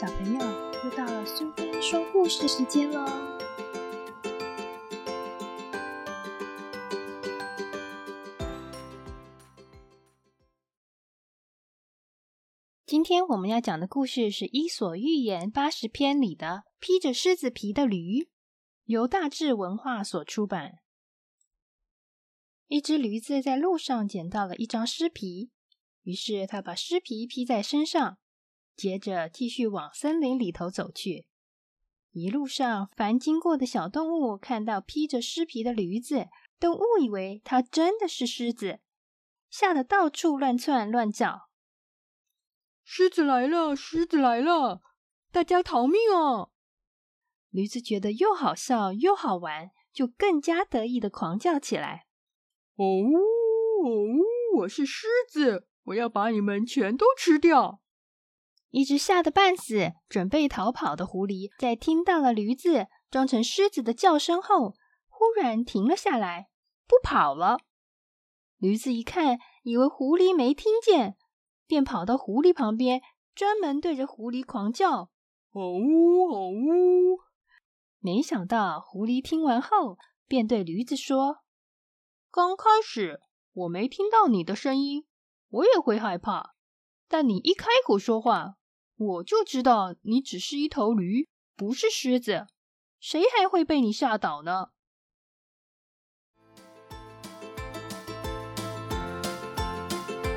小朋友，又到了苏菲说故事时间喽！今天我们要讲的故事是《伊索寓言》八十篇里的《披着狮子皮的驴》，由大智文化所出版。一只驴子在路上捡到了一张狮皮，于是他把狮皮披在身上，接着继续往森林里头走去。一路上，凡经过的小动物看到披着狮皮的驴子，都误以为它真的是狮子，吓得到处乱窜乱叫。狮子来了！狮子来了！大家逃命啊！驴子觉得又好笑又好玩，就更加得意的狂叫起来：“哦哦，我是狮子，我要把你们全都吃掉！”一只吓得半死、准备逃跑的狐狸，在听到了驴子装成狮子的叫声后，忽然停了下来，不跑了。驴子一看，以为狐狸没听见。便跑到狐狸旁边，专门对着狐狸狂叫：“哦呜哦呜！”没想到狐狸听完后，便对驴子说：“刚开始我没听到你的声音，我也会害怕。但你一开口说话，我就知道你只是一头驴，不是狮子。谁还会被你吓倒呢？”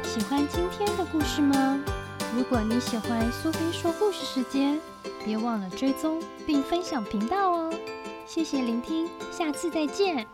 喜欢今天的故事吗？如果你喜欢苏菲说故事时间，别忘了追踪并分享频道哦！谢谢聆听，下次再见。